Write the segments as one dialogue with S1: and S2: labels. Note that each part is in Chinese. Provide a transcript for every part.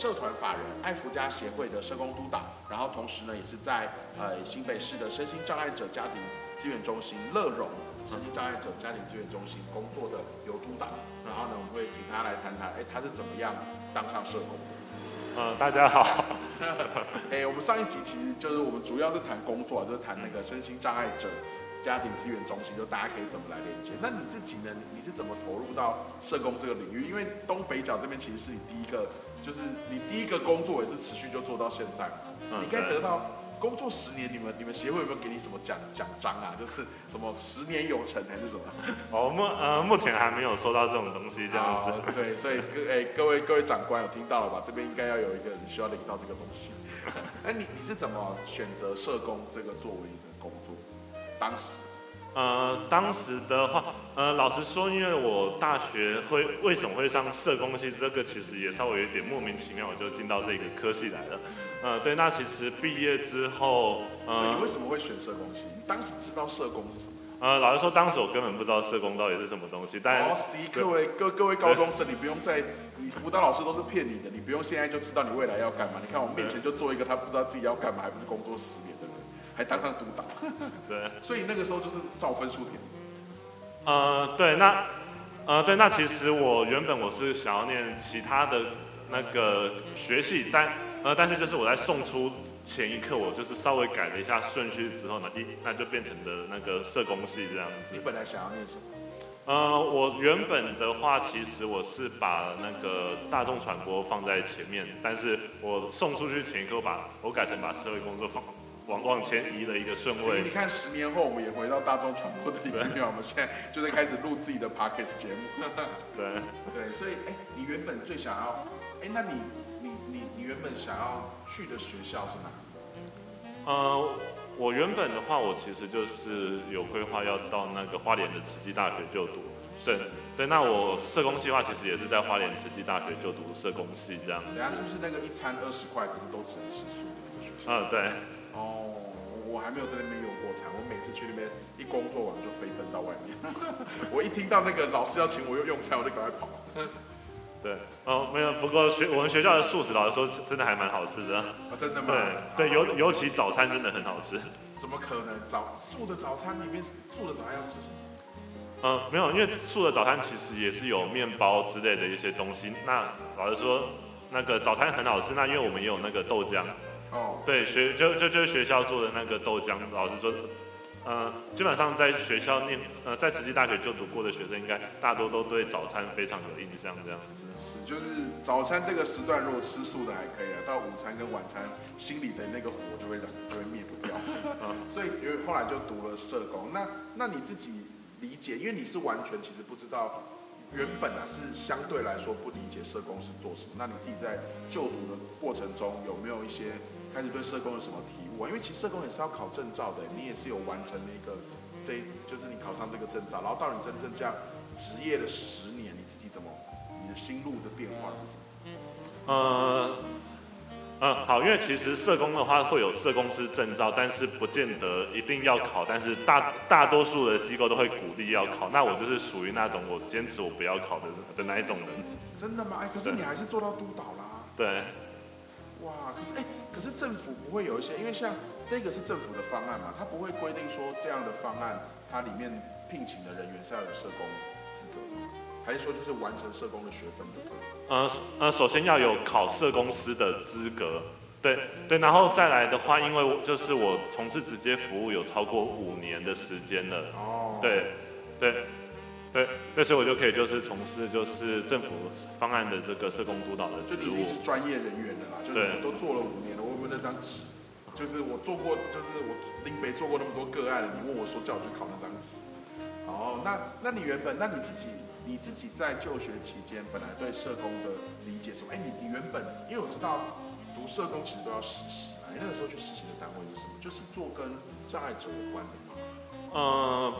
S1: 社团法人爱福家协会的社工督导，然后同时呢也是在呃新北市的身心障碍者家庭资源中心乐融身心障碍者家庭资源中心工作的尤督导，然后呢我们会请他来谈谈，哎他是怎么样当上社工
S2: 大家好。
S1: 哎，我们上一集其实就是我们主要是谈工作，就是谈那个身心障碍者。家庭资源中心，就大家可以怎么来连接？那你自己呢？你是怎么投入到社工这个领域？因为东北角这边其实是你第一个，就是你第一个工作也是持续就做到现在嘛。你应该得到工作十年，你们你们协会有没有给你什么奖奖章啊？就是什么十年有成还是什么？
S2: 哦，目呃目前还没有收到这种东西这样子。
S1: 对，所以各哎 各位各位长官有听到了吧？这边应该要有一个人需要领到这个东西。哎，你你是怎么选择社工这个作为一个工作？当时，
S2: 呃，当时的话，呃，老实说，因为我大学会为什么会上社工系，这个其实也稍微有点莫名其妙，我就进到这个科系来了。呃，对，那其实毕业之后，
S1: 呃，你为什么会选社工系？你当时知道社工是什么？
S2: 呃，老实说，当时我根本不知道社工到底是什么东西。但
S1: 哦，各位各各位高中生，你不用再，你辅导老师都是骗你的，你不用现在就知道你未来要干嘛。你看我面前就做一个他不知道自己要干嘛，还不是工作十年。还当上督导，
S2: 对，
S1: 所以那个时候就是照分数填。
S2: 呃，对，那，呃，对，那其实我原本我是想要念其他的那个学系，但，呃，但是就是我在送出前一刻，我就是稍微改了一下顺序之后呢，一那就变成的那个社工系这样子。
S1: 你本来想要念什么？
S2: 呃，我原本的话，其实我是把那个大众传播放在前面，但是我送出去前一刻，把我改成把社会工作放。往往前移了一个顺位。
S1: 你看，十年后我们也回到大众传播的领域，我们现在就在开始录自己的 podcast 节目。
S2: 对
S1: 对，所以哎，你原本最想要，哎，那你你你你原本想要去的学校是哪？
S2: 呃，我原本的话，我其实就是有规划要到那个花莲的慈济大学就读。对对，那我社工计划其实也是在花莲慈济大学就读社工系这样。
S1: 等下是不是那个一餐二十块，可是都只能吃素的那个学校？
S2: 嗯，对。
S1: 哦，我还没有在那边用过餐，我每次去那边一工作完就飞奔到外面。我一听到那个老师要请我用用餐，我就赶快跑。
S2: 对，哦，没有，不过学我们学校的素食，老师说真的还蛮好吃的。
S1: 啊，真的吗？
S2: 对对，尤尤其早餐真的很好吃。
S1: 怎么可能？早素的早餐里面素的早餐要吃什么？
S2: 嗯，没有，因为素的早餐其实也是有面包之类的一些东西。那老师说那个早餐很好吃，那因为我们也有那个豆浆。哦，对，学就就就是学校做的那个豆浆，老师说，呃，基本上在学校念，呃，在慈济大学就读过的学生，应该大多都对早餐非常有印象，这样子。
S1: 是，就是早餐这个时段如果吃素的还可以啊，到午餐跟晚餐，心里的那个火就会就会灭不掉。嗯，所以因为后来就读了社工，那那你自己理解，因为你是完全其实不知道。原本啊是相对来说不理解社工是做什么，那你自己在就读的过程中有没有一些开始对社工有什么体悟啊？因为其实社工也是要考证照的，你也是有完成那个这就是你考上这个证照，然后到你真正这样职业的十年，你自己怎么你的心路的变化是什么？
S2: 呃。嗯，好，因为其实社工的话会有社工师证照，但是不见得一定要考，但是大大多数的机构都会鼓励要考。那我就是属于那种我坚持我不要考的的那一种人。
S1: 真的吗？哎，可是你还是做到督导啦。
S2: 对。
S1: 哇，可是哎，可是政府不会有一些，因为像这个是政府的方案嘛，它不会规定说这样的方案它里面聘请的人员是要有社工资格，还是说就是完成社工的学分就可以？
S2: 呃呃，首先要有考社公司的资格，对对，然后再来的话，因为就是我从事直接服务有超过五年的时间了，哦，对对对，那所以我就可以就是从事就是政府方案的这个社工督导的职务，
S1: 是专业人员的啦，就是我都做了五年了，我有没有那张纸？就是我做过，就是我林北做过那么多个案，你问我说叫我去考那张纸，哦，那那你原本那你自己？你自己在就学期间，本来对社工的理解说，哎，你你原本，因为我知道读社工其实都要实习嘛，你那个时候去实习的单位是什么？就是做跟障碍者有关的吗？
S2: 嗯，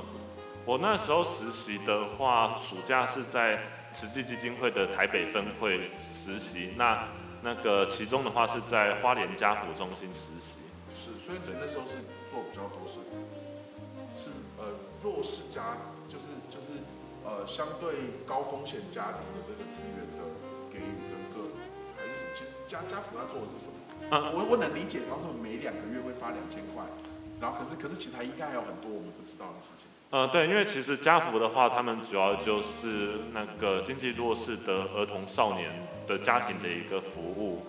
S2: 我那时候实习的话，暑假是在慈济基金会的台北分会实习。那那个其中的话是在花莲家福中心实习。
S1: 是，所以你那时候是做比较多是是呃弱势家，就是就是呃相对高风险家庭的这个资源的给予跟个还是什么？其实家家福他做的是什么？我我能理解，他说每两个月会发两千块，然后可是可是其他应该还有很多我们不知道的事情。
S2: 呃，对，因为其实家福的话，他们主要就是那个经济弱势的儿童少年的家庭的一个服务。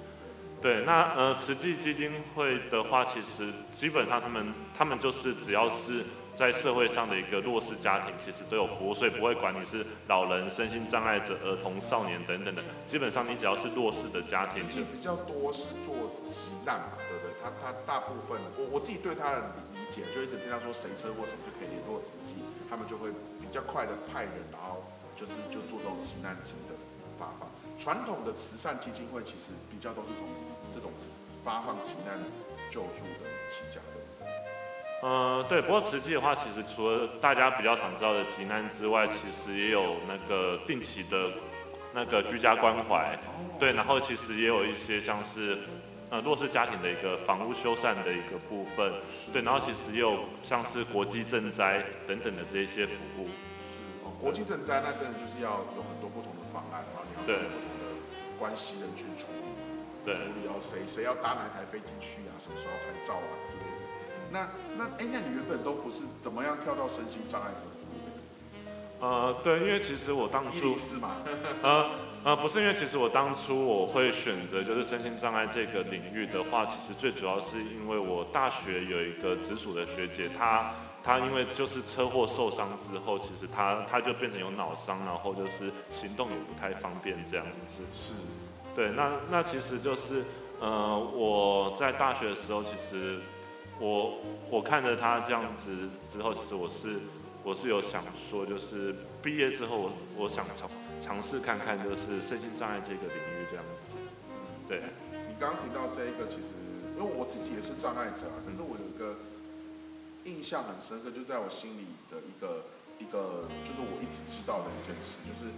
S2: 对，那呃慈济基金会的话，其实基本上他们他们就是只要是。在社会上的一个弱势家庭，其实都有服务，所以不会管你是老人、身心障碍者、儿童、少年等等的，基本上你只要是弱势的家庭。
S1: 其实比较多是做急难嘛，对不对？他他大部分，我我自己对他的理解，就一直听他说谁车祸什么就可以联络慈济，他们就会比较快的派人，然后就是就做这种急难金的发放。传统的慈善基金会其实比较都是从这种发放急难救助的起家的。
S2: 嗯，对。不过慈济的话，其实除了大家比较常知道的急难之外，其实也有那个定期的，那个居家关怀。对，然后其实也有一些像是，呃，弱势家庭的一个房屋修缮的一个部分。对，然后其实也有像是国际赈灾等等的这一些服务。
S1: 是哦，国际赈灾那真的就是要有很多不同的方案，然后你要不同的关系人去处理。
S2: 对。
S1: 处理要谁谁要搭哪台飞机去啊？什么时候拍照啊之类的。那那哎，那你原本都不是怎么样跳到身心障碍者服务这
S2: 个？呃，对，因为其实我当初
S1: 是嘛，
S2: 呃呃，不是因为其实我当初我会选择就是身心障碍这个领域的话，其实最主要是因为我大学有一个直属的学姐，她她因为就是车祸受伤之后，其实她她就变成有脑伤，然后就是行动也不太方便这样子。
S1: 是，
S2: 对，那那其实就是呃我在大学的时候其实。我我看着他这样子之后，其实我是我是有想说，就是毕业之后，我我想尝尝试看看，就是身心障碍这个领域这样子。对，
S1: 你刚刚提到这一个，其实因为我自己也是障碍者，可是我有一个印象很深刻，就在我心里的一个一个，就是我一直知道的一件事，就是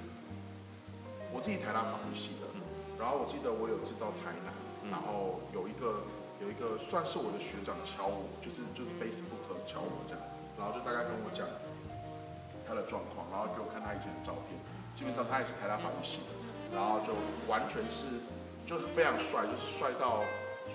S1: 我自己台大法律系的，然后我记得我有知道台南，然后有一个。有一个算是我的学长敲我，就是就是 Facebook 敲我这样，然后就大概跟我讲他的状况，然后给我看他以前的照片，基本上他也是台大法律系的，然后就完全是就是非常帅，就是帅到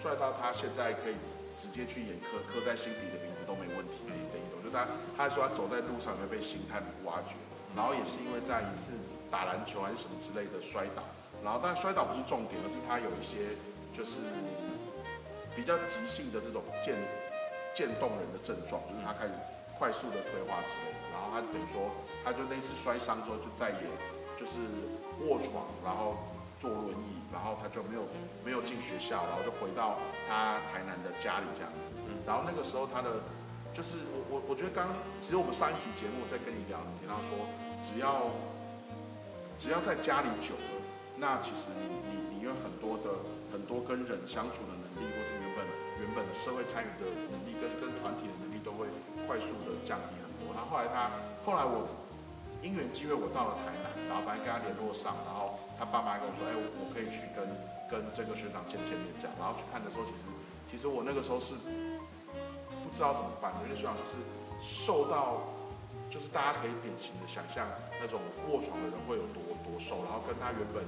S1: 帅到他现在可以直接去演刻刻在心底的名字都没问题的一种，就他他说他走在路上会被星探挖掘，然后也是因为在一次打篮球还是什么之类的摔倒，然后但摔倒不是重点，而是他有一些就是。比较急性的这种渐渐冻人的症状，就是他开始快速的退化之类的，然后他等于说，他就那次摔伤之后就再也就是卧床，然后坐轮椅，然后他就没有没有进学校，然后就回到他台南的家里这样子。然后那个时候他的就是我我我觉得刚其实我们上一集节目在跟你聊，你听到说只要只要在家里久了，那其实你你你有很多的很多跟人相处的能力，或者原本社会参与的能力跟跟团体的能力都会快速的降低很多。然后后来他后来我因缘机会我到了台南，然后反正跟他联络上，然后他爸妈跟我说，哎，我可以去跟跟这个学长见见面这样。然后去看的时候，其实其实我那个时候是不知道怎么办，因为学长就是瘦到就是大家可以典型的想象那种卧床的人会有多多瘦，然后跟他原本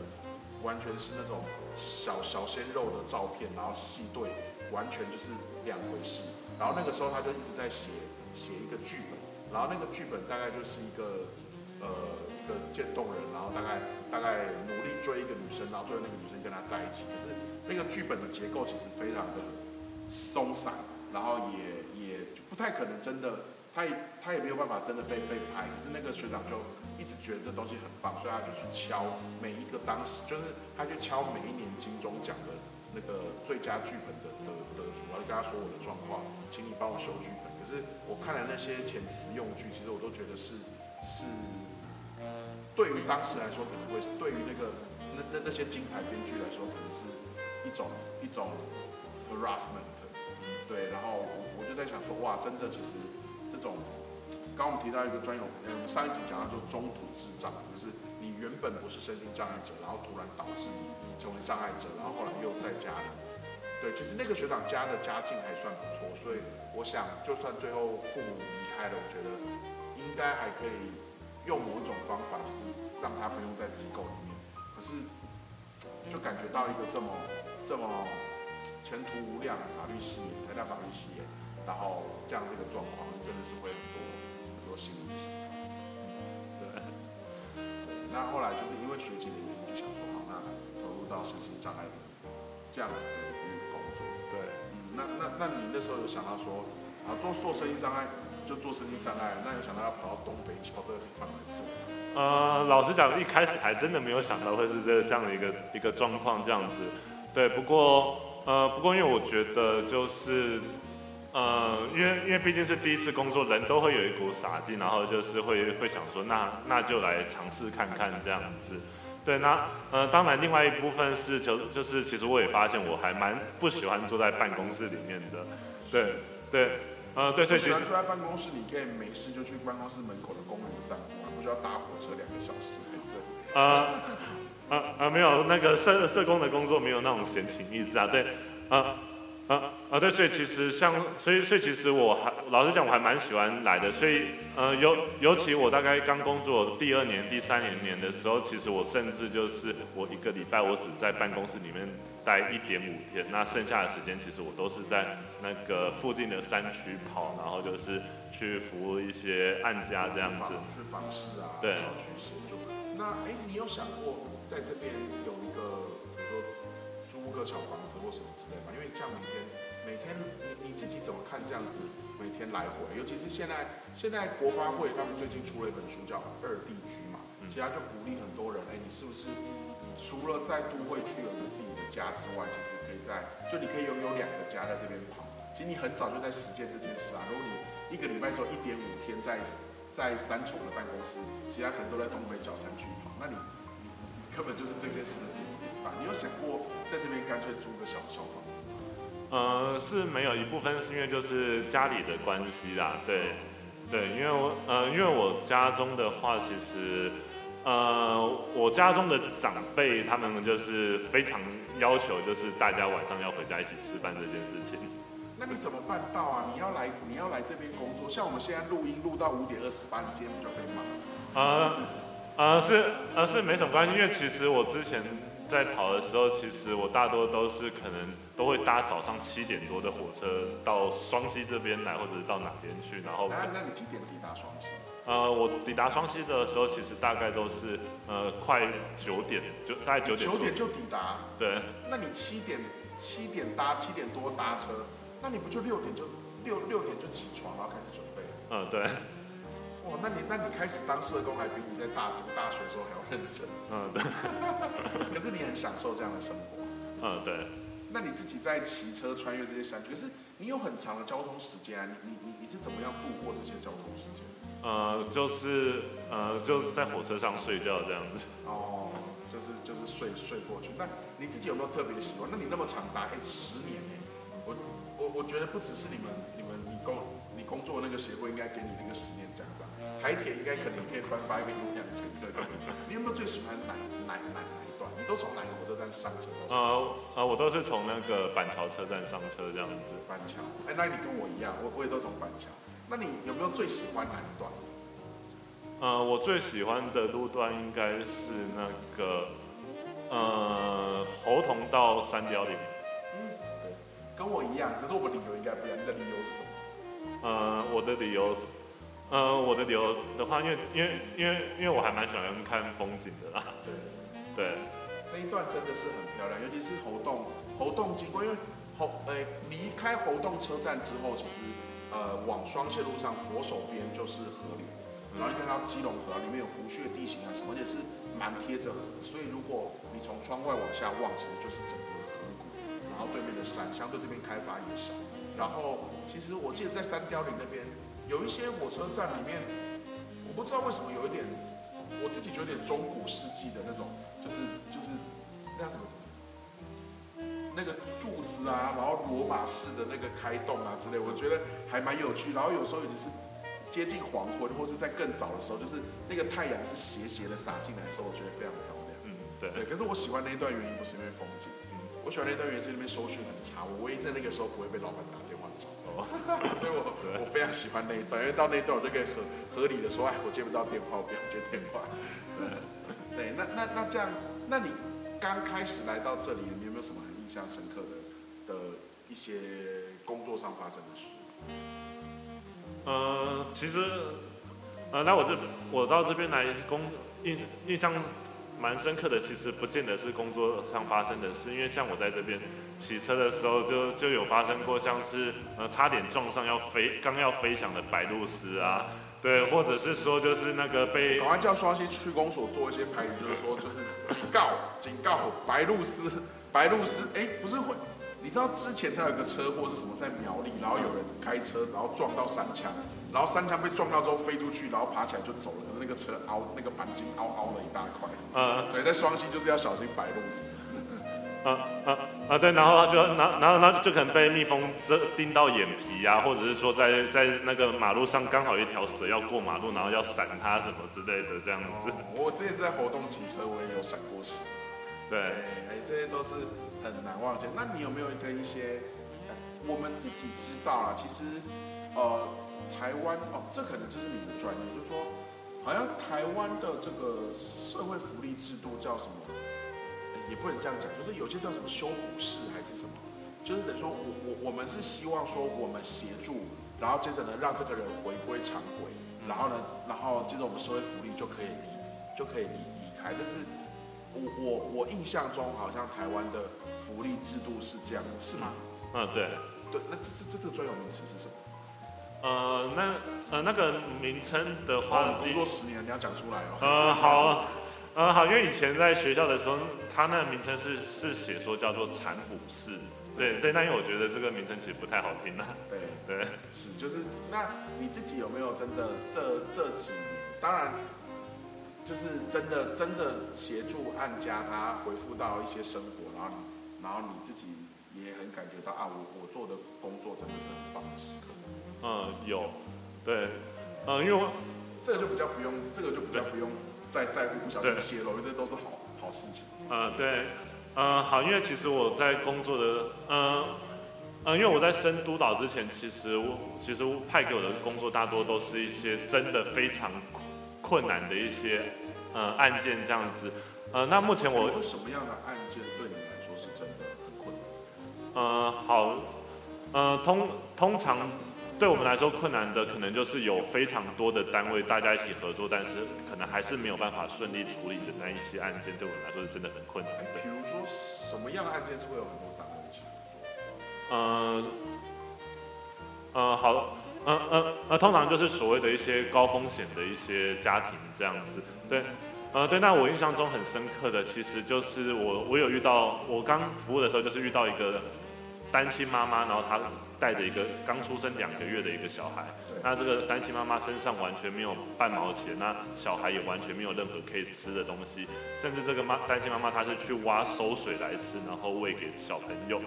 S1: 完全是那种小小鲜肉的照片，然后细对。完全就是两回事。然后那个时候他就一直在写写一个剧本，然后那个剧本大概就是一个呃一个渐冻人，然后大概大概努力追一个女生，然后最后那个女生跟他在一起。可是那个剧本的结构其实非常的松散，然后也也就不太可能真的，他也他也没有办法真的被被拍。可是那个学长就一直觉得这东西很棒，所以他就去敲每一个当时就是他去敲每一年金钟奖的那个最佳剧本的。然后就跟他说我的状况，请你帮我修剧本。可是我看了那些遣词用句，其实我都觉得是是，对于当时来说可能会，对于那个那那那些金牌编剧来说，可能是一种一种 harassment。对，然后我我就在想说，哇，真的其实这种，刚我们提到一个专有，嗯，上一集讲到说中途智障，就是你原本不是身心障碍者，然后突然导致你成为障碍者，然后后来又在家里。对，其实那个学长家的家境还算不错，所以我想，就算最后父母离开了，我觉得应该还可以用某一种方法，就是让他不用在机构里面。可是就感觉到一个这么这么前途无量的法律系，台大法律系，然后这样这个状况，真的是会很多很多心理想法。对。那后来就是因为学籍的原因，就想说好，那投入到身心障碍的这样子的。那那那你那时候有想到说，啊，做做生意障碍就做生意障碍，那有想到要跑到东北桥这个地方来做？
S2: 呃，老实讲，一开始还真的没有想到会是这这样的一个一个状况这样子。对，不过呃，不过因为我觉得就是，呃，因为因为毕竟是第一次工作，人都会有一股傻劲，然后就是会会想说，那那就来尝试看看这样子。对，那呃，当然另外一部分是就就是其实我也发现我还蛮不喜欢坐在办公室里面的。对对，呃，对，所以
S1: 喜欢坐在办公室，你可以没事就去办公室门口的公园散步。不需要搭火车两个小时，
S2: 啊啊啊！没有那个社社工的工作，没有那种闲情逸致啊。对，啊啊啊！对，所以其实像，所以所以其实我还老实讲，我还蛮喜欢来的。所以，呃，尤尤其我大概刚工作第二年、第三年年的时候，其实我甚至就是我一个礼拜我只在办公室里面。待一点五天，那剩下的时间其实我都是在那个附近的山区跑，然后就是去服务一些案家这样子。
S1: 去访视啊，
S2: 对，
S1: 去协助。那哎，你有想过在这边有一个，个小房子或什么之类嘛？因为这样每天每天你你自己怎么看这样子每天来回？尤其是现在现在国发会他们最近出了一本书叫《二地居》嘛，其他就鼓励很多人，哎，你是不是？除了在都会区有着自己的家之外，其实可以在就你可以拥有两个家在这边跑。其实你很早就在实践这件事啊。如果你一个礼拜只有一点五天在在三重的办公室，其他时间都在东北角山区跑，那你你你根本就是这件事你有想过在这边干脆租个小小房子吗？
S2: 呃，是没有一部分是因为就是家里的关系啦，对对，因为我呃因为我家中的话其实。呃，我家中的长辈他们就是非常要求，就是大家晚上要回家一起吃饭这件事情。
S1: 那你怎么办到啊？你要来，你要来这边工作，像我们现在录音录到五点二十八，你今天不就可以吗？
S2: 呃，呃是呃是没什么关系，因为其实我之前在跑的时候，其实我大多都是可能都会搭早上七点多的火车到双溪这边来，或者是到哪边去，然后。
S1: 那那你几点抵达双溪？
S2: 呃，我抵达双溪的时候，其实大概都是呃快九点，就大概九点。
S1: 九点就抵达。
S2: 对。
S1: 那你七点七点搭七点多搭车，那你不就六点就六六点就起床，然后开始准备？
S2: 嗯，对。
S1: 哇，那你那你开始当社工，还比你在大读大学的时候还要认真。
S2: 嗯，对。
S1: 可是你很享受这样的生活。
S2: 嗯，对。
S1: 那你自己在骑车穿越这些山区，可是你有很长的交通时间啊，你你你是怎么样度过这些交通时间？
S2: 呃，就是呃，就在火车上睡觉这样子。
S1: 哦，就是就是睡睡过去。那你自己有没有特别的习惯？那你那么长达哎十年哎，我我我觉得不只是你们你们你工你工作那个协会应该给你那个十年台铁应该可能可以颁发一个优良乘客的。你有没有最喜欢哪哪哪哪一段？你都从哪个火车站上车？
S2: 呃呃，我都是从那个板桥车站上车这样子。
S1: 板桥，哎，那你跟我一样，我我也都从板桥。那你有没有最喜欢哪一段？
S2: 呃，我最喜欢的路段应该是那个，呃，猴童到三貂岭。
S1: 嗯，对，跟我一样，可是我们理由应该不一样。你的理由是什么？
S2: 呃，我的理由，呃，我的理由的话，因为因为因为因为我还蛮喜欢看风景的啦。
S1: 对，
S2: 对，
S1: 这一段真的是很漂亮，尤其是猴洞，猴洞经过，因为猴，呃，离开猴洞车站之后，其实。呃，往双线路上左手边就是河流，然后你看到基隆河里面有湖穴地形啊什么，而且是蛮贴着河的，所以如果你从窗外往下望，其实就是整个河谷，然后对面的山相对这边开发也少。然后其实我记得在三貂岭那边有一些火车站里面，我不知道为什么有一点，我自己觉得有点中古世纪的那种，就是就是那什么。那个柱子啊，然后罗马式的那个开洞啊之类，我觉得还蛮有趣。然后有时候也是接近黄昏，或是在更早的时候，就是那个太阳是斜斜的洒进来的时候，我觉得非常漂亮。嗯，
S2: 对。
S1: 对，可是我喜欢那一段原因不是因为风景，嗯，我喜欢那段原因是那边收讯很差，我唯一在那个时候不会被老板打所以我我非常喜欢那一段，因为到那一段我就可以合合理的说，哎，我接不到电话，我不要接电话。对，那那那这样，那你刚开始来到这里，你有没有什么很印象深刻的的一些工作上发生的事？
S2: 呃，其实，呃，那我这我到这边来工印印象蛮深刻的，其实不见得是工作上发生的事，因为像我在这边骑车的时候，就就有发生过像是呃差点撞上要飞刚要飞翔的白鹭鸶啊，对，或者是说就是那个被
S1: 赶快叫双溪区公所做一些牌，就是说就是警告警告白鹭鸶白鹭鸶，哎，不是会。你知道之前才有个车祸是什么？在苗栗，然后有人开车，然后撞到山墙，然后山墙被撞到之后飞出去，然后爬起来就走了。可是那个车凹，那个钣金凹凹了一大块。嗯，对，在双溪就是要小心白鹭鸶。
S2: 啊啊啊！对，然后他就然然后他就可能被蜜蜂蛰叮到眼皮呀，或者是说在在那个马路上刚好一条蛇要过马路，然后要闪它什么之类的这样子。
S1: 我之前在活动骑车，我也有闪过蛇。
S2: 对，
S1: 哎，这些都是。很难忘记。那你有没有跟一些我们自己知道啊？其实，呃，台湾哦，这可能就是你的专业，就是说，好像台湾的这个社会福利制度叫什么？也不能这样讲，就是有些叫什么修补式还是什么？就是等于说我我我们是希望说我们协助，然后接着呢让这个人回归常轨，然后呢，然后接着我们社会福利就可以离就可以离离开。这是我我我印象中好像台湾的。福利制度是这样，是吗？
S2: 嗯，对。
S1: 对，那这这这个专有名词是什么？
S2: 呃，那呃那个名称的话，
S1: 工作十年你要讲出来哦。
S2: 呃，好，呃好，因为以前在学校的时候，它那个名称是是写说叫做产补士。对对，那因为我觉得这个名称其实不太好听啊。
S1: 对
S2: 对，
S1: 是就是，那你自己有没有真的这这几年？当然，就是真的真的协助案家他恢复到一些生活，然后你。然后你自己也很感觉到啊，我我做的工作真的是很棒的时刻。
S2: 嗯，有，对，嗯，因为
S1: 这个就比较不用，这个就比较不用再在乎不小心泄露，这都是好好事情。
S2: 嗯，对，嗯，好，因为其实我在工作的，嗯嗯，因为我在升督导之前，其实我其实派给我的工作大多都是一些真的非常困难的一些呃案件这样子。呃，那目前我
S1: 说什么样的案件对你来说是真的很困难？
S2: 呃，好，呃，通通常对我们来说困难的，可能就是有非常多的单位大家一起合作，但是可能还是没有办法顺利处理的那一些案件，对我们来说是真的很困难。
S1: 比如说什么样的案件是会有很多单位一起合作？
S2: 呃，呃，好，呃呃呃，通常就是所谓的一些高风险的一些家庭这样子，对。呃，对，那我印象中很深刻的，其实就是我我有遇到，我刚服务的时候就是遇到一个单亲妈妈，然后她带着一个刚出生两个月的一个小孩，那这个单亲妈妈身上完全没有半毛钱，那小孩也完全没有任何可以吃的东西，甚至这个妈单亲妈妈她是去挖馊水来吃，然后喂给小朋友。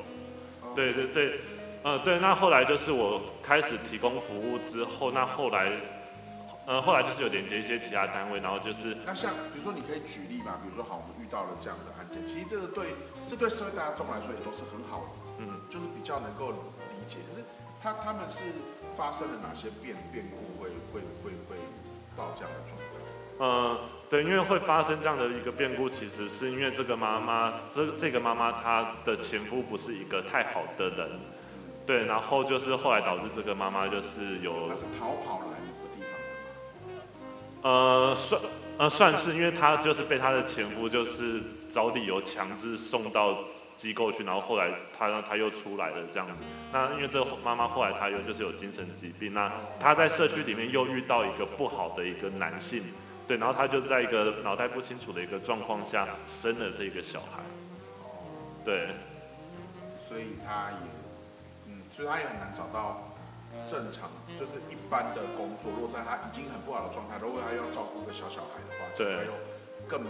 S2: 对对对，呃对，那后来就是我开始提供服务之后，那后来。呃，后来就是有连接一些其他单位，然后就是
S1: 那像比如说，你可以举例嘛？比如说，好，我们遇到了这样的案件，其实这个对这对社会大众来说也都是很好的，嗯，就是比较能够理解。可是他他们是发生了哪些变变故，会会会会到这样的状况？
S2: 呃，对，因为会发生这样的一个变故，其实是因为这个妈妈，这这个妈妈她的前夫不是一个太好的人，对，然后就是后来导致这个妈妈就是有
S1: 是逃跑了。
S2: 呃，算呃算是，因为她就是被她的前夫就是找理由强制送到机构去，然后后来他他又出来了这样子。那因为这个妈妈后来她又就是有精神疾病，那她在社区里面又遇到一个不好的一个男性，对，然后她就在一个脑袋不清楚的一个状况下生了这个小孩。对，
S1: 所以她也，嗯，所以她也很难找到。正常就是一般的工作，如果在他已经很不好的状态，如果他要照顾一个小小孩的话，对，又更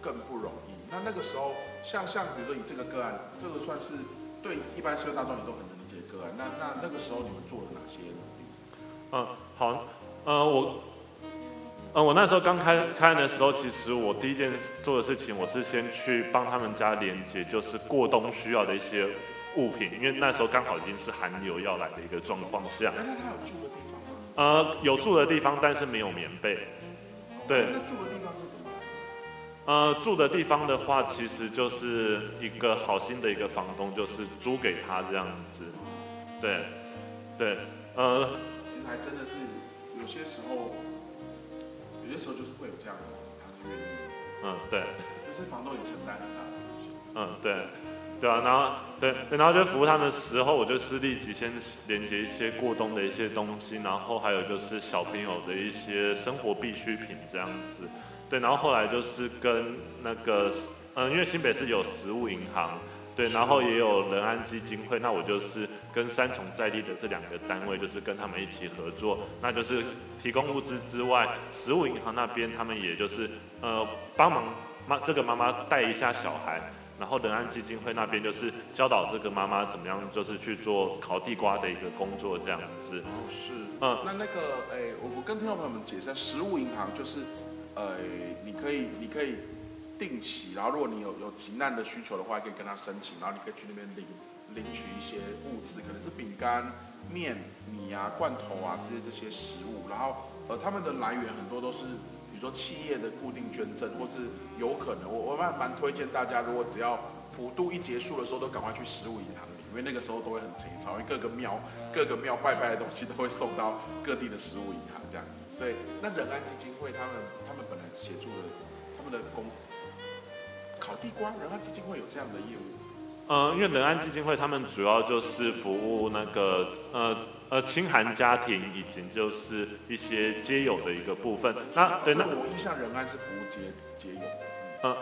S1: 更不容易。那那个时候，像像比如说以这个个案，这个算是对一般社会大众也都很能理解个案。那那那个时候你们做了哪些努力？
S2: 嗯，好，呃，我，呃，我那时候刚开开的时候，其实我第一件做的事情，我是先去帮他们家连接，就是过冬需要的一些物品，因为那时候刚好已经是寒流要来的一个状况下。
S1: 那他有住的地方吗？
S2: 呃，有住的地方，但是没有棉被。对。
S1: 那住的地方是？
S2: 呃，住的地方的话，其实就是一个好心的一个房东，就是租给他这样子。对，对，呃。
S1: 其实还真的是。有些时候，有些时候就是会有这样的，他是愿意。
S2: 嗯，对。
S1: 有些房东也承担很大的风险。
S2: 嗯，对，对啊，然后对，然后就服务他们的时候，我就是立即先连接一些过冬的一些东西，然后还有就是小朋友的一些生活必需品这样子。对，然后后来就是跟那个，嗯，因为新北市有食物银行。对，然后也有仁安基金会，那我就是跟三重在地的这两个单位，就是跟他们一起合作，那就是提供物资之外，食物银行那边他们也就是呃帮忙妈这个妈妈带一下小孩，然后仁安基金会那边就是教导这个妈妈怎么样，就是去做烤地瓜的一个工作这样子。
S1: 哦，是，嗯，那那个哎，我我跟听众朋友们解释，食物银行就是呃，你可以你可以。定期，然后如果你有有急难的需求的话，可以跟他申请，然后你可以去那边领领取一些物资，可能是饼干、面、米啊、罐头啊这些这些食物。然后呃，他们的来源很多都是，比如说企业的固定捐赠，或是有可能我我蛮蛮推荐大家，如果只要普渡一结束的时候，都赶快去食物银行，因为那个时候都会很贼潮，因为各个庙各个庙拜拜的东西都会送到各地的食物银行这样子。所以那仁安基金会他们他们本来协助的他们的工。烤地瓜，仁安基金会有这样的业务。
S2: 呃，因为仁安基金会他们主要就是服务那个呃呃清寒家庭以及就是一些街友的一个部分。那
S1: 对，那我印象仁安是服务街街友。
S2: 嗯嗯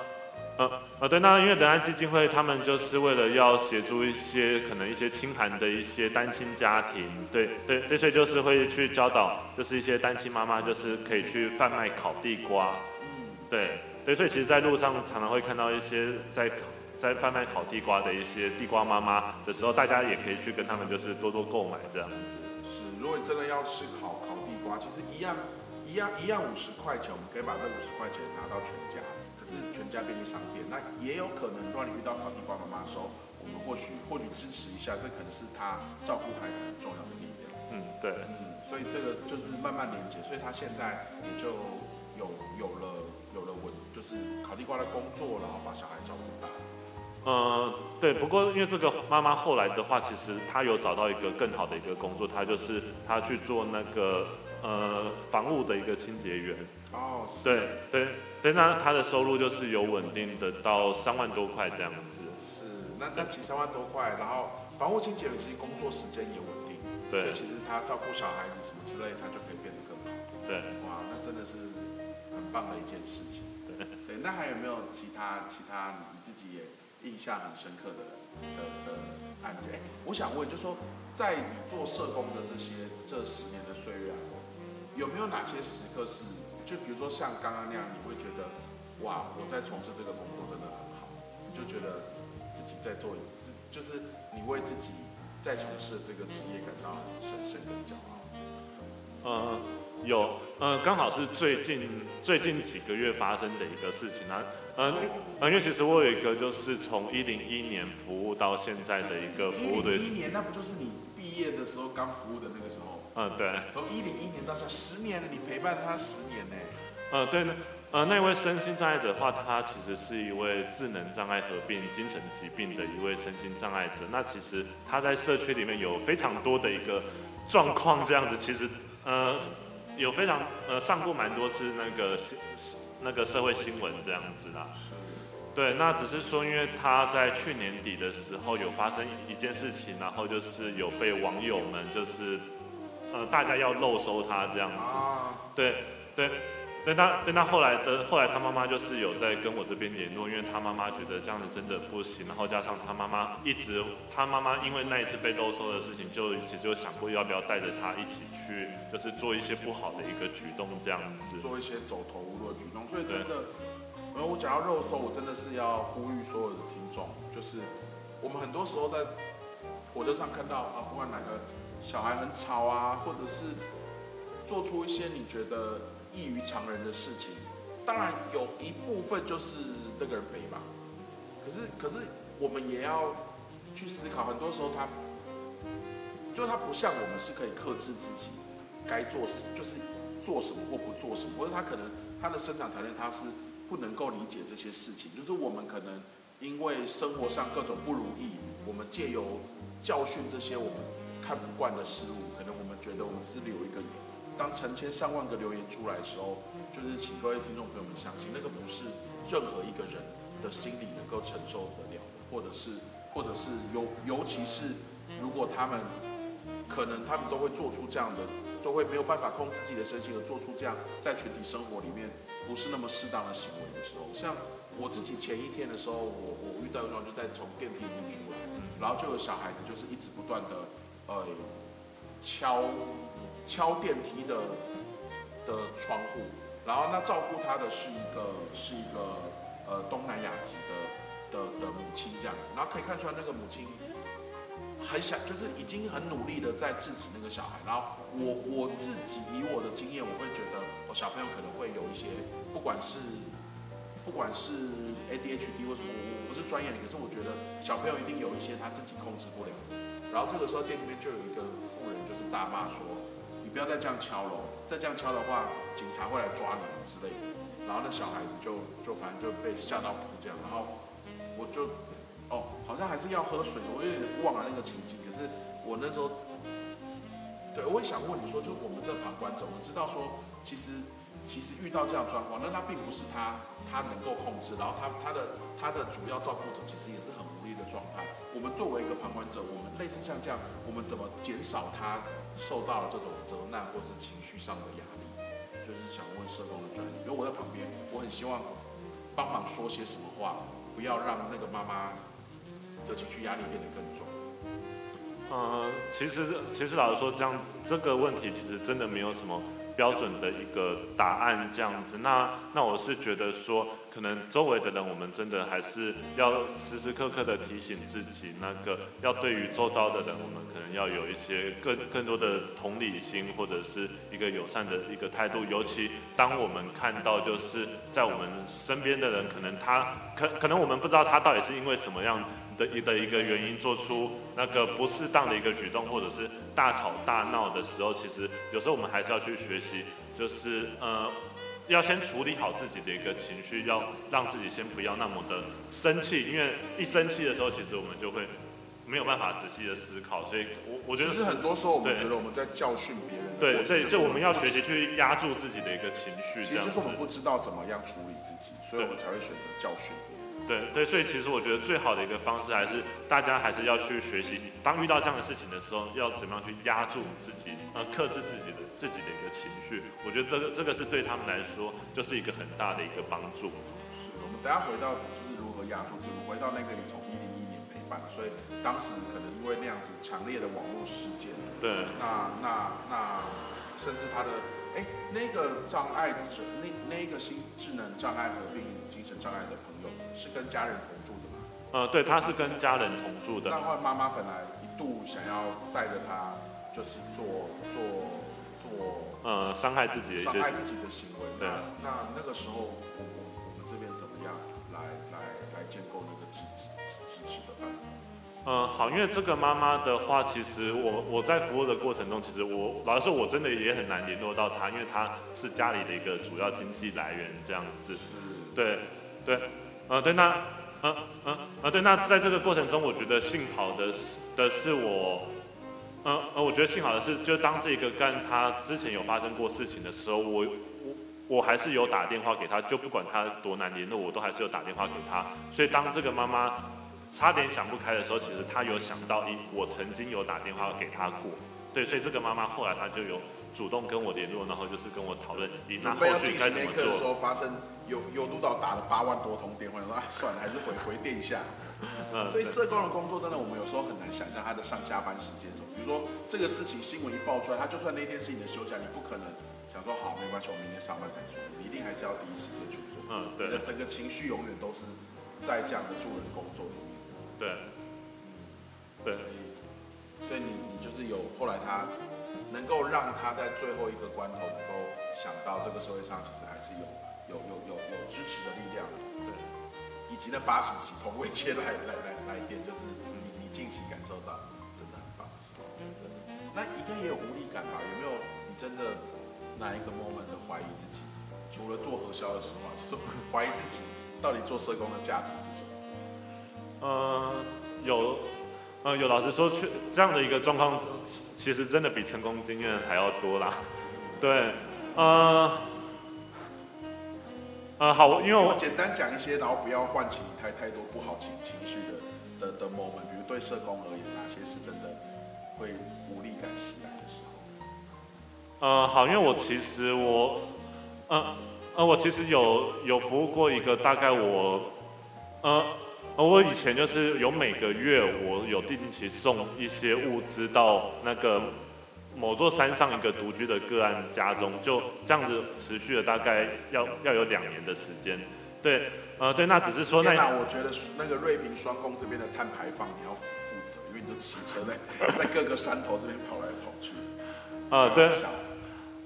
S2: 呃对，那因为仁安基金会他们就是为了要协助一些可能一些清寒的一些单亲家庭，对对对，所以就是会去教导，就是一些单亲妈妈就是可以去贩卖烤地瓜。嗯，对。对，所以其实，在路上常常会看到一些在在贩卖烤地瓜的一些地瓜妈妈的时候，大家也可以去跟他们就是多多购买这样子。
S1: 是，如果你真的要吃烤烤地瓜，其实一样一样一样五十块钱，我们可以把这五十块钱拿到全家，可是全家便利商店，那也有可能，如果你遇到烤地瓜妈妈的时候，我们或许或许支持一下，这可能是他照顾孩子很重要的力量。
S2: 嗯，对，
S1: 嗯，所以这个就是慢慢连接，所以他现在也就有有了有了我就。是烤地瓜的工作，然后把小孩照顾大。
S2: 呃，对，不过因为这个妈妈后来的话，其实她有找到一个更好的一个工作，她就是她去做那个呃房屋的一个清洁员。
S1: 哦，
S2: 对对对，那他的收入就是有稳定的到三万多块这样子。
S1: 是，那那其实三万多块，然后房屋清洁员其实工作时间也稳定，
S2: 对，
S1: 所以其实他照顾小孩子什么之类，他就可以变得更好。
S2: 对，
S1: 哇，那真的是很棒的一件事情。对，那还有没有其他其他你自己也印象很深刻的的的案件？我想问，就说在你做社工的这些这十年的岁月啊，有没有哪些时刻是，就比如说像刚刚那样，你会觉得哇，我在从事这个工作真的很好，你就觉得自己在做，自就是你为自己在从事这个职业感到深深的骄傲。
S2: 嗯。有，呃，刚好是最近最近几个月发生的一个事情啊，嗯，因为其实我有一个就是从一零一年服务到现在的一个服务的。
S1: 一年，那不就是你毕业的时候刚服务的那个时候？
S2: 嗯，对。
S1: 从一零一年到现在十年了，你陪伴他十年呢？
S2: 嗯，对呢。呃，那位身心障碍者的话，他其实是一位智能障碍合并精神疾病的一位身心障碍者。那其实他在社区里面有非常多的一个状况，这样子，其实，呃。有非常呃上过蛮多次那个新那个社会新闻这样子啦，对，那只是说因为他在去年底的时候有发生一件事情，然后就是有被网友们就是呃大家要漏收他这样子，对对。对他对他后来的后来他妈妈就是有在跟我这边联络，因为他妈妈觉得这样子真的不行，然后加上他妈妈一直他妈妈因为那一次被漏收的事情，就其实有想过要不要带着他一起去，就是做一些不好的一个举动这样子，
S1: 做一些走投无路的举动。所以真的，呃，我讲到肉收，我真的是要呼吁所有的听众，就是我们很多时候在火车上看到啊，不管哪个小孩很吵啊，或者是。做出一些你觉得异于常人的事情，当然有一部分就是那个人背吧。可是，可是我们也要去思考，很多时候他，就他不像我们是可以克制自己该做，就是做什么或不做什么，或者他可能他的生长条件他是不能够理解这些事情，就是我们可能因为生活上各种不如意，我们借由教训这些我们看不惯的事物，可能我们觉得我们是留一个言，当成千上万个留言出来的时候，就是请各位听众朋友们相信，那个不是任何一个人。的心理能够承受得了，或者是，或者是尤尤其是如果他们可能他们都会做出这样的，都会没有办法控制自己的身心而做出这样在群体生活里面不是那么适当的行为的时候，像我自己前一天的时候，我我遇到一桩就在从电梯里面出来，然后就有小孩子就是一直不断的呃敲敲电梯的的窗户，然后那照顾他的是一个是一个。呃，东南亚籍的的的母亲这样子，然后可以看出来那个母亲很想，就是已经很努力的在制止那个小孩。然后我我自己以我的经验，我会觉得我小朋友可能会有一些，不管是不管是 ADHD 或什么，我我不是专业的，可是我觉得小朋友一定有一些他自己控制不了。然后这个时候店里面就有一个妇人就是大骂说：“你不要再这样敲了，再这样敲的话，警察会来抓你之类的。”然后那小孩子就就反正就被吓到哭这样，然后我就哦，好像还是要喝水，我有点忘了那个情景。可是我那时候，对我也想问你说，就我们这旁观者，我知道说，其实其实遇到这样状况，那他并不是他他能够控制，然后他他的他的主要照顾者其实也是很。们作为一个旁观者，我们类似像这样，我们怎么减少他受到这种责难或是情绪上的压力？就是想问社工的专业，因为我在旁边，我很希望帮忙说些什么话，不要让那个妈妈的情绪压力变得更重。
S2: 嗯，其实其实老实说，这样这个问题其实真的没有什么标准的一个答案这样子。那那我是觉得说。可能周围的人，我们真的还是要时时刻刻的提醒自己，那个要对于周遭的人，我们可能要有一些更更多的同理心，或者是一个友善的一个态度。尤其当我们看到，就是在我们身边的人，可能他可可能我们不知道他到底是因为什么样的一的一个原因做出那个不适当的一个举动，或者是大吵大闹的时候，其实有时候我们还是要去学习，就是呃。要先处理好自己的一个情绪，要让自己先不要那么的生气，因为一生气的时候，其实我们就会没有办法仔细的思考。所以，我我觉得
S1: 其实很多时候我们觉得我们在教训别人，
S2: 对所以，就我们要学习去压住自己的一个情绪，
S1: 其实就是我们不知道怎么样处理自己，所以我们才会选择教训。
S2: 对对，所以其实我觉得最好的一个方式还是大家还是要去学习，当遇到这样的事情的时候，要怎么样去压住自己，呃，克制自己的自己的一个情绪。我觉得这个这个是对他们来说就是一个很大的一个帮助。
S1: 是，我们等下回到就是如何压住自己，回到那个你从一零一年陪伴，所以当时可能因为那样子强烈的网络事件，
S2: 对，
S1: 那那那甚至他的哎那个障碍是，那那个心智能障碍合并精神障碍的。是跟家人同住的吗？
S2: 呃，对，他是跟家人同住的。
S1: 那后来妈妈本来一度想要带着他，就是做做做
S2: 呃伤害自己的
S1: 伤害自己的行为。
S2: 对。
S1: 那那个时候，我我我们这边怎么样来来来建构那个支持支持的办法？
S2: 嗯，好，因为这个妈妈的话，其实我我在服务的过程中，其实我老实说，我真的也很难联络到她，因为她是家里的一个主要经济来源，这样子。
S1: 是。
S2: 对对。呃，对，那，嗯嗯，呃，对，那在这个过程中，我觉得幸好的是的是我，嗯呃，我觉得幸好的是，就当这个跟他之前有发生过事情的时候，我我我还是有打电话给他，就不管他多难联络，我都还是有打电话给他。所以当这个妈妈差点想不开的时候，其实她有想到，一我曾经有打电话给他过，对，所以这个妈妈后来她就有。主动跟我联络，然后就是跟我讨论，你那后续该怎么做。
S1: 的时候发生有有督导打了八万多通电话，说啊算了，还是回回电一下。所以社工的工作真的，我们有时候很难想象他的上下班时间什么。比如说这个事情新闻一爆出来，他就算那天是你的休假，你不可能想说好没关系，我明天上班再做，你一定还是要第一时间去做。
S2: 嗯，对。
S1: 整个情绪永远都是在这样的助人工作里面。
S2: 对。对。
S1: 所以，所以你你就是有后来他。能够让他在最后一个关头能够想到这个社会上其实还是有有有有有支持的力量，对，以及那八十起同位接来来来来电，就是你你近期感受到真的很棒的时候，那应该也有无力感吧？有没有你真的哪一个 moment 的怀疑自己？除了做核销的时候，是怀疑自己到底做社工的价值是什么？
S2: 呃，有，呃，有老师说，去这样的一个状况。其实真的比成功经验还要多啦，对，呃，呃，好，因为我
S1: 简单讲一些，然后不要唤起你太太多不好情情绪的的的 moment，比如对社工而言，哪些是真的会无力感袭来的时
S2: 候？呃，好，因为我其实我，呃，呃，我其实有有服务过一个大概我，呃。我以前就是有每个月，我有定期送一些物资到那个某座山上一个独居的个案家中，就这样子持续了大概要要有两年的时间。对，呃，对，那只是说那
S1: 我觉得那个瑞平双宫这边的碳排放你要负责，因为你就骑车在 在各个山头这边跑来跑去。
S2: 呃，对，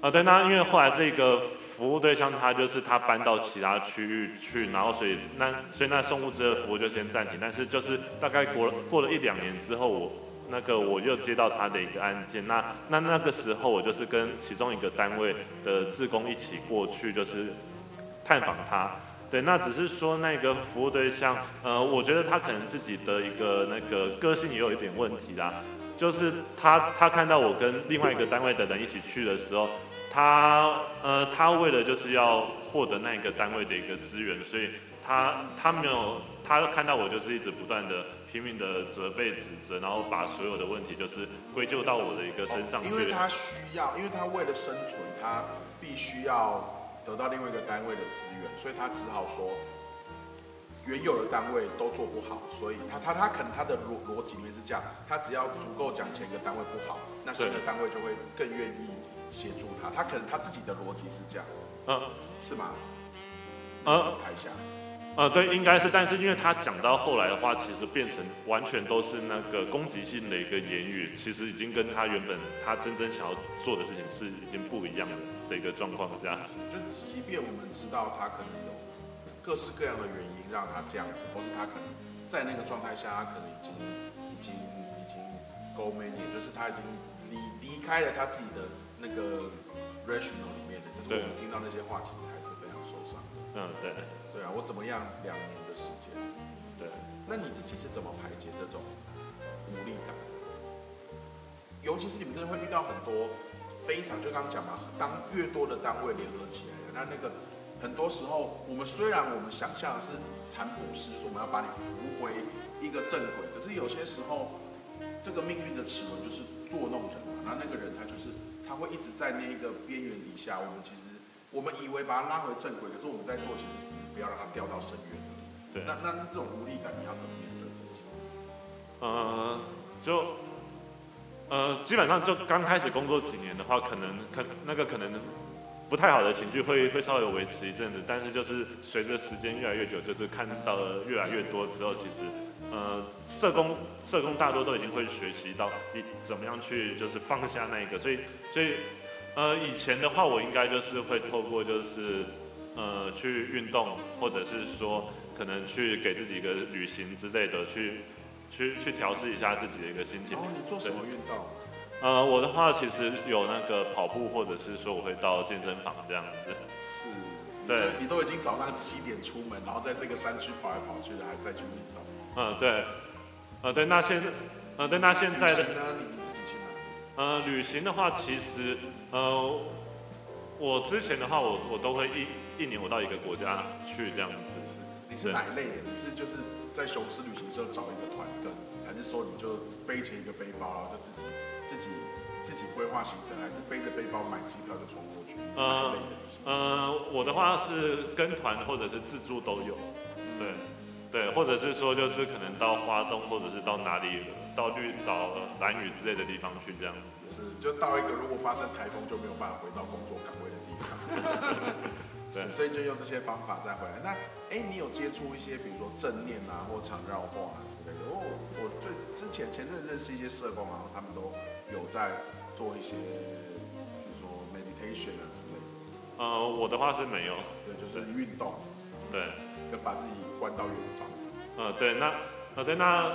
S2: 呃，对，那因为后来这个。服务对象他就是他搬到其他区域去，然后所以那所以那送物资的服务就先暂停。但是就是大概过了过了一两年之后，我那个我又接到他的一个案件。那那那个时候我就是跟其中一个单位的志工一起过去，就是探访他。对，那只是说那个服务对象，呃，我觉得他可能自己的一个那个个性也有一点问题啦。就是他他看到我跟另外一个单位的人一起去的时候。他呃，他为了就是要获得那个单位的一个资源，所以他他没有他看到我就是一直不断的拼命的责备指责，然后把所有的问题就是归咎到我的一个身上。
S1: 因为他需要，因为他为了生存，他必须要得到另外一个单位的资源，所以他只好说原有的单位都做不好，所以他他他可能他的逻逻辑里面是这样，他只要足够讲前一个单位不好，那新的单位就会更愿意。协助他，他可能他自己的逻辑是这样，嗯，是吗？呃，台下，
S2: 呃，对，应该是，但是因为他讲到后来的话，其实变成完全都是那个攻击性的一个言语，其实已经跟他原本他真正想要做的事情是已经不一样的的一个状况下。
S1: 就即便我们知道他可能有各式各样的原因让他这样子，或是他可能在那个状态下，他可能已经已经已经 go many，就是他已经离离开了他自己的。那个 rational 里面的，就是我们听到那些话，其实还是非常受伤。
S2: 嗯，对。
S1: 对啊，我怎么样？两年的时间。
S2: 对。
S1: 那你自己是怎么排解这种无力感？尤其是你们真的会遇到很多非常，就刚刚讲嘛，当越多的单位联合起来，那那个很多时候，我们虽然我们想象是残捕师，说我们要把你扶回一个正轨，可是有些时候，这个命运的齿轮就是捉弄人嘛，那那个人他就是。他会一直在那个边缘底下，我们其实我们以为把他拉回正轨，可是我们在做其实是不要让他掉到深渊。
S2: 对。
S1: 那那这种无力感，你要怎么面对自己？
S2: 呃，就呃，基本上就刚开始工作几年的话，可能可那个可能不太好的情绪会会稍微维持一阵子，但是就是随着时间越来越久，就是看到了越来越多之后，其实。呃，社工社工大多都已经会学习到你怎么样去就是放下那一个，所以所以呃以前的话我应该就是会透过就是呃去运动，或者是说可能去给自己一个旅行之类的，去去去调试一下自己的一个心情。
S1: 哦，你做什么运动？
S2: 呃，我的话其实有那个跑步，或者是说我会到健身房这样子。
S1: 是，对，你都已经早上七点出门，然后在这个山区跑来跑去的，还在去运动。
S2: 嗯，对，呃，对，那现，呃，对，那现在的，
S1: 呢？你你自己去哪？
S2: 呃，旅行的话，其实，呃，我之前的话，我我都会一一年我到一个国家去这样子。
S1: 是，你是哪一类的？你是就是在雄狮旅行社找一个团跟，还是说你就背起一个背包，然后就自己自己自己规划行程，还是背着背包买机票就冲过去？呃，
S2: 呃，我的话是跟团或者是自助都有，对。或者是说，就是可能到花东，或者是到哪里，到绿岛、蓝屿之类的地方去这样子。
S1: 是，就到一个如果发生台风就没有办法回到工作岗位的地方。对，所以就用这些方法再回来。那，哎，你有接触一些，比如说正念啊，或常绕画啊之类的？哦，我最之前前阵认识一些社工，啊他们都有在做一些，比如说 meditation 啊之类的？
S2: 呃，我的话是没有，
S1: 对，就是运动，
S2: 对，
S1: 跟把自己关到远方。
S2: 呃，对，那，呃，对，那，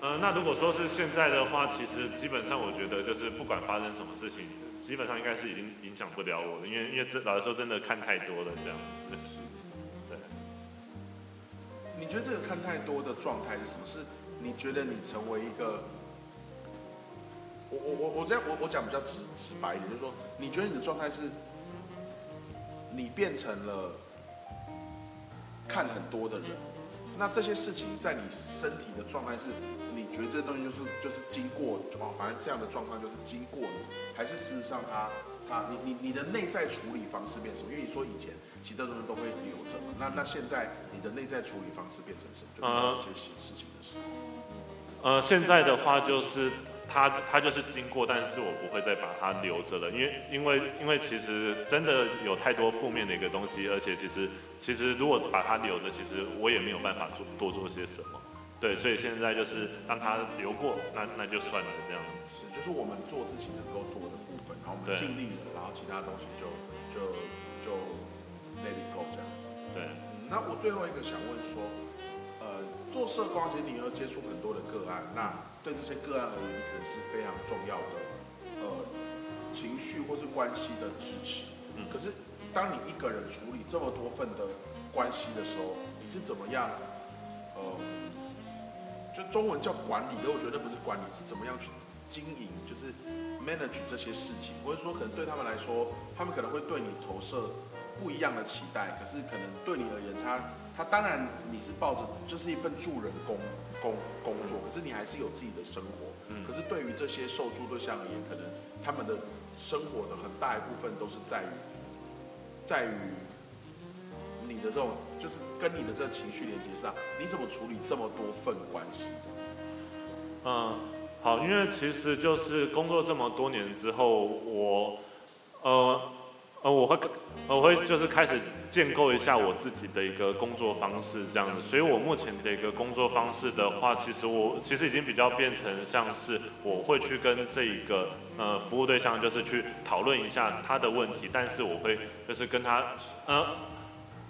S2: 呃，那如果说是现在的话，其实基本上我觉得就是不管发生什么事情，基本上应该是已经影响不了我了，因为因为这老实说真的看太多了这样子。对。
S1: 你觉得这个看太多的状态是什么？是你觉得你成为一个？我我我我这样我我讲比较直直白一点，就是说，你觉得你的状态是，你变成了看很多的人，那这些事情在你身体的状态是，你觉得这东西就是就是经过哦，反正这样的状况就是经过你，还是事实上它它你你你的内在处理方式变什么？因为你说以前其他东西都会留着嘛，那那现在你的内在处理方式变成什么？就遇到这些事情的时候，
S2: 呃，现在的话就是。它它就是经过，但是我不会再把它留着了，因为因为因为其实真的有太多负面的一个东西，而且其实其实如果把它留着，其实我也没有办法做多做些什么，对，所以现在就是让它流过，那那就算了这样
S1: 子。是，就是我们做自己能够做的部分，然后我们尽力了，然后其他东西就就就 let it go 这样子。
S2: 对，
S1: 那我最后一个想问说，呃，做社工其实你要接触很多的个案，那对这些个案而言，可能是非常重要的，呃，情绪或是关系的支持。嗯。可是，当你一个人处理这么多份的关系的时候，你是怎么样？呃，就中文叫管理，可我觉得不是管理，是怎么样去经营，就是 manage 这些事情。或者说，可能对他们来说，他们可能会对你投射不一样的期待。可是，可能对你而言，他他当然你是抱着就是一份助人工。工工作，可是你还是有自己的生活。嗯。可是对于这些受助对象而言，可能他们的生活的很大一部分都是在于，在于你的这种，就是跟你的这个情绪连接上，你怎么处理这么多份关系？
S2: 嗯，好，因为其实就是工作这么多年之后，我，呃。呃，我会，我会就是开始建构一下我自己的一个工作方式这样子，所以我目前的一个工作方式的话，其实我其实已经比较变成像是我会去跟这一个呃服务对象，就是去讨论一下他的问题，但是我会就是跟他，呃。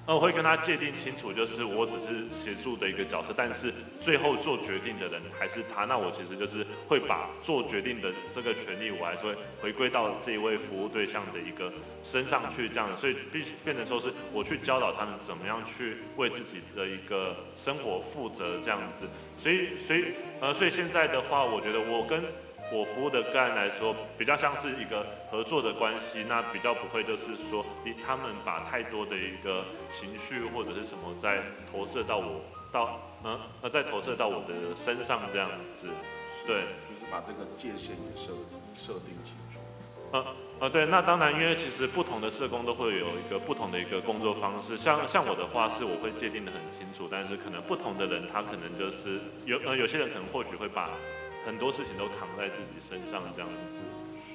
S2: 那我会跟他界定清楚，就是我只是协助的一个角色，但是最后做决定的人还是他。那我其实就是会把做决定的这个权利，我还是会回归到这一位服务对象的一个身上去，这样。所以必变成说是我去教导他们怎么样去为自己的一个生活负责，这样子。所以，所以，呃，所以现在的话，我觉得我跟。我服务的个案来说，比较像是一个合作的关系，那比较不会就是说，他们把太多的一个情绪或者是什么在投射到我，到嗯，呃，再投射到我的身上这样子，对，
S1: 就是把这个界限给设设定清楚。
S2: 嗯，呃，对，那当然，因为其实不同的社工都会有一个不同的一个工作方式，像像我的话是我会界定的很清楚，但是可能不同的人他可能就是有呃有些人可能或许会把。很多事情都扛在自己身上，这样子，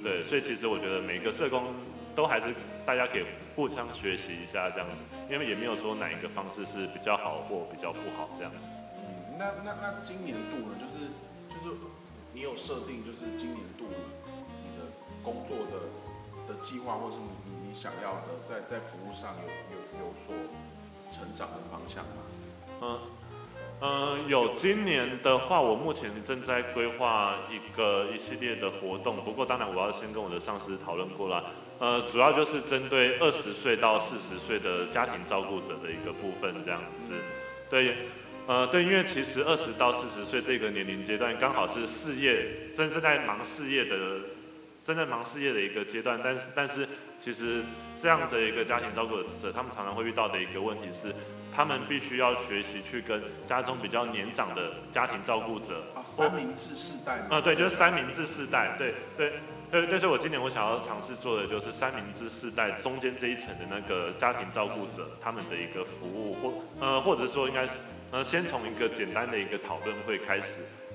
S2: 对，所以其实我觉得每个社工都还是大家可以互相学习一下这样子，因为也没有说哪一个方式是比较好或比较不好这样子。
S1: 嗯，那那那今年度呢，就是就是你有设定，就是今年度你的工作的的计划，或是你你你想要的在在服务上有有有所成长的方向吗？嗯。
S2: 嗯，有今年的话，我目前正在规划一个一系列的活动。不过，当然我要先跟我的上司讨论过了。呃，主要就是针对二十岁到四十岁的家庭照顾者的一个部分，这样子。对，呃，对，因为其实二十到四十岁这个年龄阶段，刚好是事业正正在忙事业的，正在忙事业的一个阶段。但是，但是，其实这样的一个家庭照顾者，他们常常会遇到的一个问题是。他们必须要学习去跟家中比较年长的家庭照顾者，
S1: 三明治世代。
S2: 啊，对，就是三明治世代，对对对。但是我今年我想要尝试做的就是三明治世代中间这一层的那个家庭照顾者他们的一个服务，或呃，或者说应该是呃，先从一个简单的一个讨论会开始。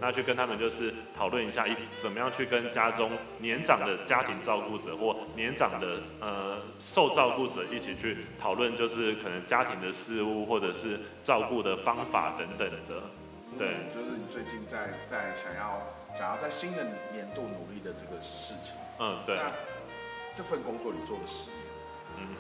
S2: 那去跟他们就是讨论一下，一怎么样去跟家中年长的家庭照顾者或年长的呃受照顾者一起去讨论，就是可能家庭的事务或者是照顾的方法等等的。
S1: 嗯，
S2: 对，
S1: 就是你最近在在想要想要在新的年度努力的这个事情。
S2: 嗯，对。
S1: 那这份工作你做了十年，嗯，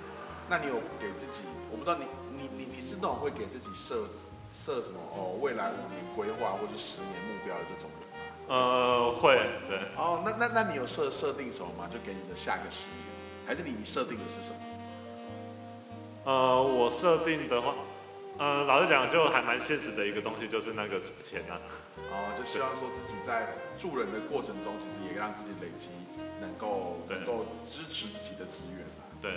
S1: 那你有给自己？我不知道你你你你是那种会给自己设设什么哦未来五年规划或者十年目标的这种人吗？
S2: 呃，会，对。
S1: 哦，那那那你有设设定什么吗？就给你的下个十年，还是你你设定的是什么？
S2: 呃，我设定的话，呃，老实讲，就还蛮现实的一个东西，就是那个钱啊。
S1: 哦，就希望说自己在助人的过程中，其实也让自己累积，能够能够支持自己的资源嘛。
S2: 对。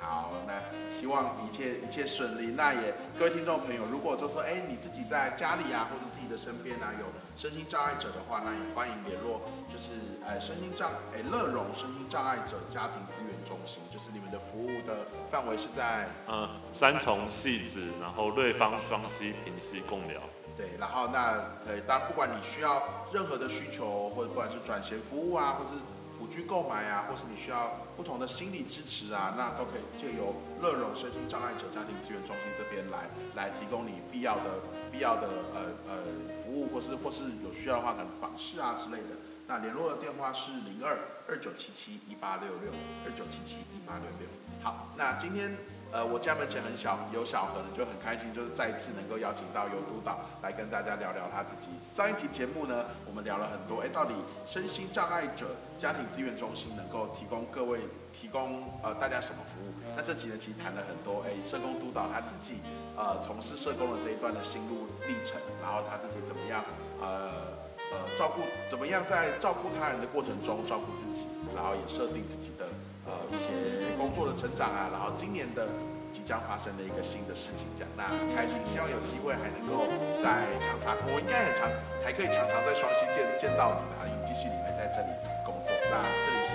S1: 好，那希望一切一切顺利。那也各位听众朋友，如果就说，哎，你自己在家里啊，或者自己的身边啊，有身心障碍者的话，那也欢迎联络，就是呃身心障哎乐融身心障碍者家庭资源中心，就是你们的服务的范围是在
S2: 嗯三重戏子，然后瑞芳双溪平溪共疗。
S1: 对，然后那呃当不管你需要任何的需求，或者不管是转衔服务啊，或者是。辅具购买啊，或是你需要不同的心理支持啊，那都可以借由乐融身心障碍者家庭资源中心这边来来提供你必要的必要的呃呃服务，或是或是有需要的话可能访视啊之类的。那联络的电话是零二二九七七一八六六二九七七一八六六。好，那今天。呃，我家门前很小，有小何呢就很开心，就是再次能够邀请到尤督导来跟大家聊聊他自己。上一集节目呢，我们聊了很多，哎，到底身心障碍者家庭资源中心能够提供各位提供呃大家什么服务？那这集呢其实谈了很多，哎，社工督导他自己呃从事社工的这一段的心路历程，然后他自己怎么样呃呃照顾怎么样在照顾他人的过程中照顾自己，然后也设定自己的。呃，一些工作的成长啊，然后今年的即将发生的一个新的事情，这样，那开心，希望有机会还能够在常常，我应该很常，还可以常常在双溪见见到你的，因为继续你还在这里工作。那这里是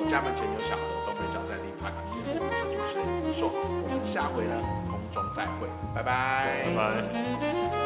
S1: 我家门前有小河，东北角在地 park 节目，我是主持人李硕，我们下回呢空中再会，拜，
S2: 拜拜。